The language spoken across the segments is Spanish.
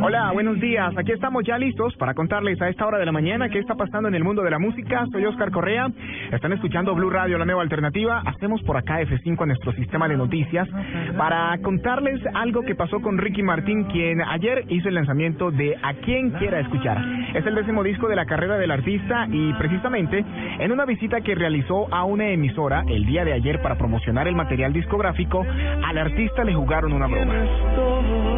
Hola, buenos días. Aquí estamos ya listos para contarles a esta hora de la mañana qué está pasando en el mundo de la música. Soy Oscar Correa. Están escuchando Blue Radio, la nueva alternativa. Hacemos por acá F5 en nuestro sistema de noticias para contarles algo que pasó con Ricky Martín, quien ayer hizo el lanzamiento de A quien quiera escuchar. Es el décimo disco de la carrera del artista y precisamente en una visita que realizó a una emisora el día de ayer para promocionar el material discográfico, al artista le jugaron una broma.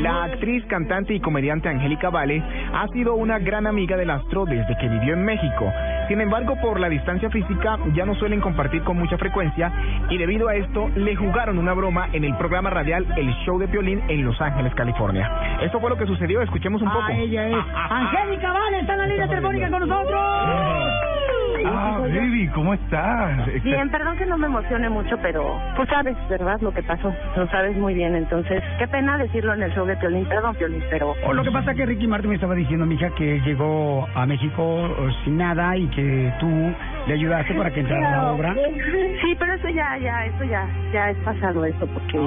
La actriz, cantante y comediante Angélica Vale ha sido una gran amiga del astro desde que vivió en México. Sin embargo, por la distancia física ya no suelen compartir con mucha frecuencia y debido a esto le jugaron una broma en el programa radial El Show de Violín en Los Ángeles, California. Eso fue lo que sucedió, escuchemos un poco. Ah, ella es Angélica Vale, está en la línea telefónica con nosotros. Ah, baby, ¿cómo estás? Bien, perdón que no me emocione mucho, pero pues sabes, ¿verdad? Lo que pasó, lo sabes muy bien. Entonces, qué pena decirlo en el show de Piolín, perdón, Piolín, pero... O lo que pasa es que Ricky Martin me estaba diciendo, mija, que llegó a México sin nada y que tú le ayudaste para que entrara a la obra. Sí, pero eso ya, ya, eso ya, ya es pasado eso, porque...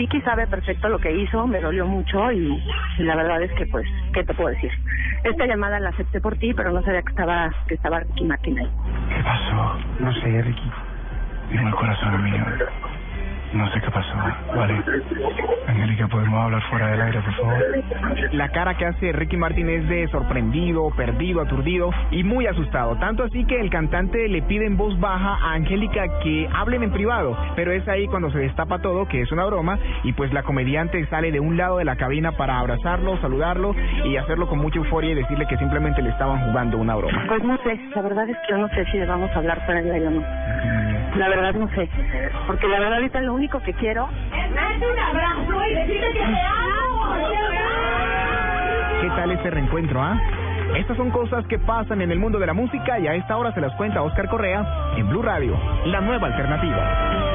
Kiki sabe perfecto lo que hizo, me dolió mucho y, la verdad es que pues, ¿qué te puedo decir? Esta llamada la acepté por ti, pero no sabía que estaba, que estaba Ricky Martin. ¿Qué pasó? No sé, Ricky. Dime el corazón mío. No sé qué pasó. Vale. Angélica, ¿podemos hablar fuera del aire, por favor? La cara que hace Ricky Martin es de sorprendido, perdido, aturdido y muy asustado. Tanto así que el cantante le pide en voz baja a Angélica que hablen en privado. Pero es ahí cuando se destapa todo, que es una broma, y pues la comediante sale de un lado de la cabina para abrazarlo, saludarlo y hacerlo con mucha euforia y decirle que simplemente le estaban jugando una broma. Pues no sé, la verdad es que yo no sé si debamos hablar fuera del aire o no. La verdad no sé, porque la verdad ahorita lo único que quiero es darte un abrazo y decirte que te amo. ¿Qué tal este reencuentro, ah? Estas son cosas que pasan en el mundo de la música y a esta hora se las cuenta Oscar Correa en Blue Radio, la nueva alternativa.